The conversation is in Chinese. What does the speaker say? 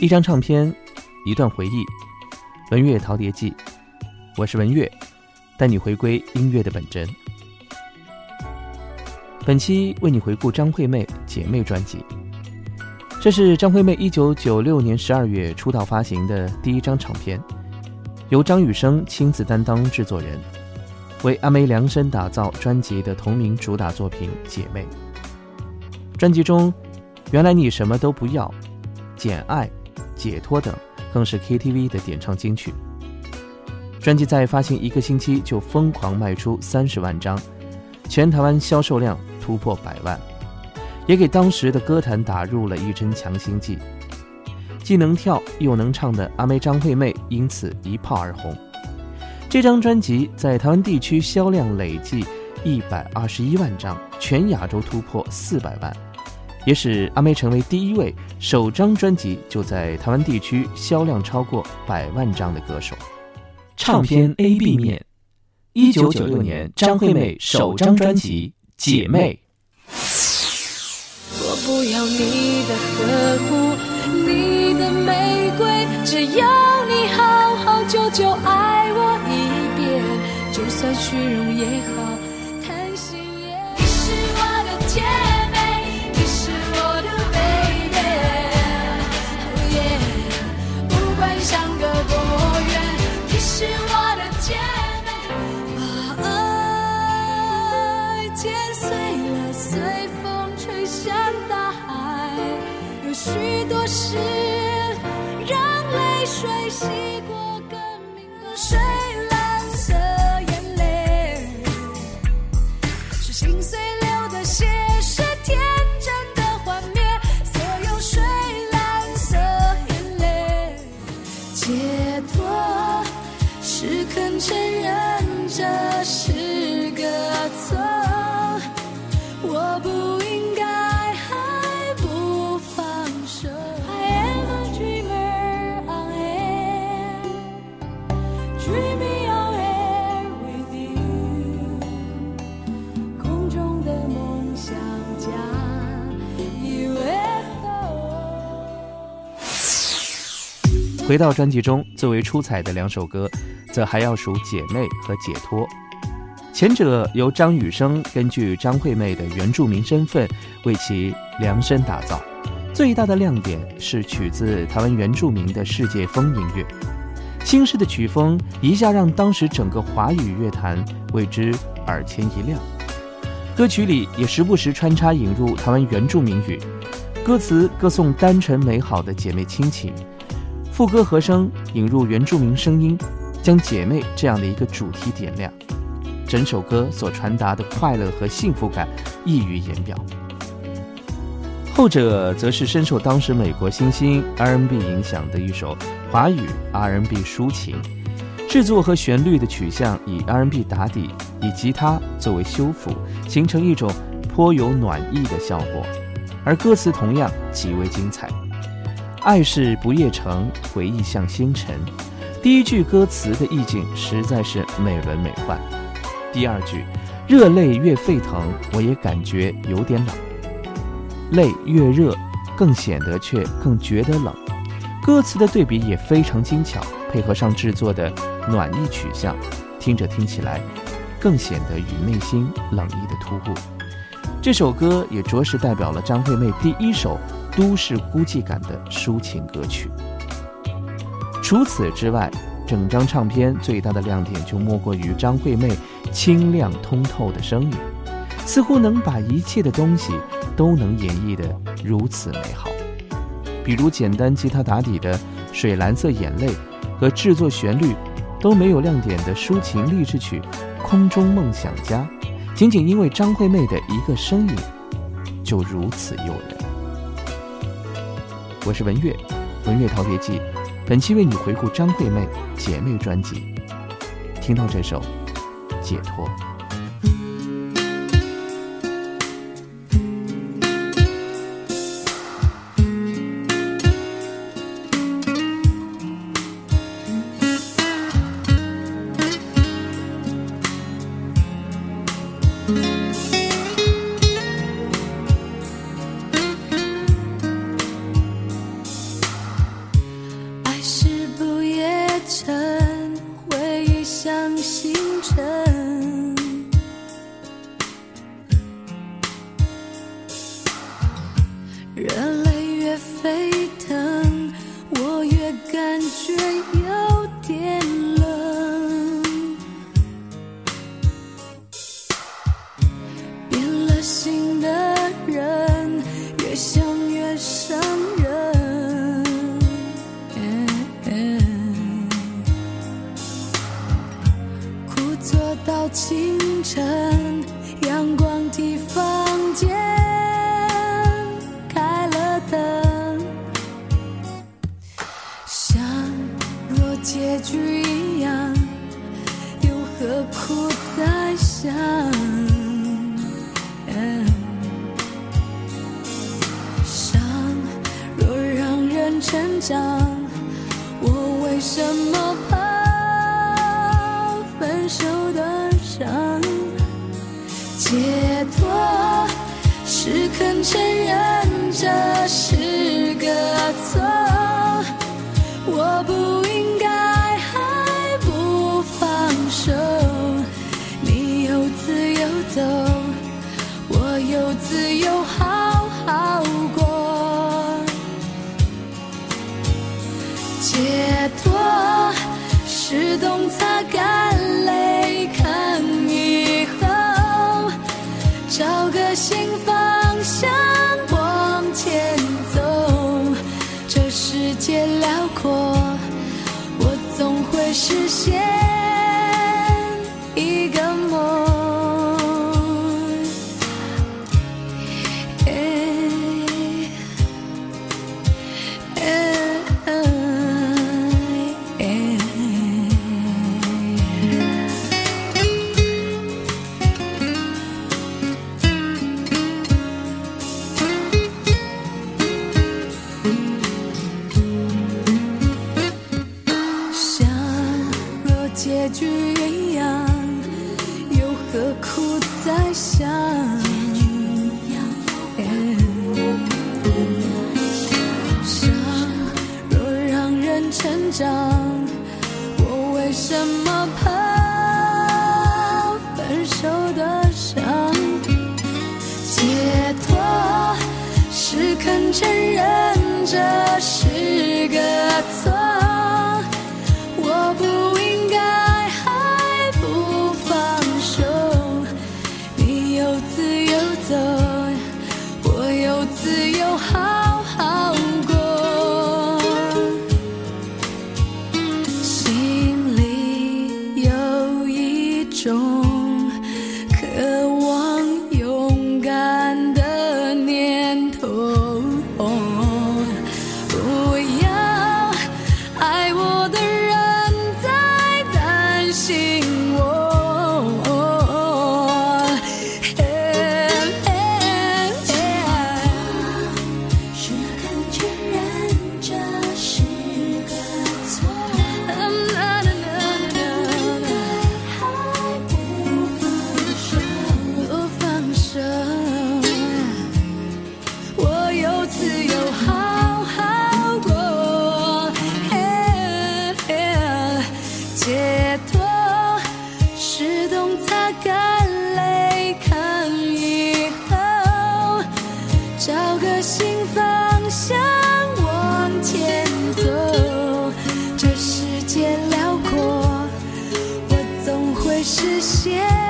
一张唱片，一段回忆，文乐陶碟记。我是文乐，带你回归音乐的本真。本期为你回顾张惠妹《姐妹》专辑。这是张惠妹一九九六年十二月出道发行的第一张唱片，由张雨生亲自担当制作人，为阿妹量身打造专辑的同名主打作品《姐妹》。专辑中，《原来你什么都不要》《简爱》。解脱等更是 KTV 的点唱金曲。专辑在发行一个星期就疯狂卖出三十万张，全台湾销售量突破百万，也给当时的歌坛打入了一针强心剂。既能跳又能唱的阿妹张惠妹因此一炮而红。这张专辑在台湾地区销量累计一百二十一万张，全亚洲突破四百万。也使阿妹成为第一位首张专辑就在台湾地区销量超过百万张的歌手。唱片 A B 面，一九九六年张惠妹首张专辑《姐妹》。我不要你的呵护，你的玫瑰，只要你好好久久爱我一遍，就算虚荣也好，许多事让泪水洗过，更明白回到专辑中最为出彩的两首歌，则还要数《姐妹》和《解脱》。前者由张雨生根据张惠妹的原住民身份为其量身打造，最大的亮点是取自台湾原住民的世界风音乐，新式的曲风一下让当时整个华语乐坛为之耳前一亮。歌曲里也时不时穿插引入台湾原住民语，歌词歌颂单纯美好的姐妹亲情。副歌和声引入原住民声音，将姐妹这样的一个主题点亮，整首歌所传达的快乐和幸福感溢于言表。后者则是深受当时美国新兴 R&B 影响的一首华语 R&B 抒情，制作和旋律的取向以 R&B 打底，以吉他作为修复，形成一种颇有暖意的效果，而歌词同样极为精彩。爱是不夜城，回忆像星辰。第一句歌词的意境实在是美轮美奂。第二句，热泪越沸腾，我也感觉有点冷。泪越热，更显得却更觉得冷。歌词的对比也非常精巧，配合上制作的暖意取向，听着听起来，更显得与内心冷意的突兀。这首歌也着实代表了张惠妹第一首。都市孤寂感的抒情歌曲。除此之外，整张唱片最大的亮点就莫过于张惠妹清亮通透的声音，似乎能把一切的东西都能演绎得如此美好。比如简单吉他打底的《水蓝色眼泪》和制作旋律都没有亮点的抒情励志曲《空中梦想家》，仅仅因为张惠妹的一个声音就如此诱人。我是文月，文月陶别记，本期为你回顾张惠妹《姐妹》专辑，听到这首《解脱》。清晨，阳光替房间开了灯，像若结局一样，又何苦再想？伤若让人成长，我为什么怕分手的？解脱是肯承认这是个错，我不应该还不放手。你有自由走，我有自由好好过。解脱是懂擦干实现。结局一样，又何苦再想？伤若让人成长，我为什么怕分手的伤？解脱是肯承认这是个自由走，我有自由好好实现。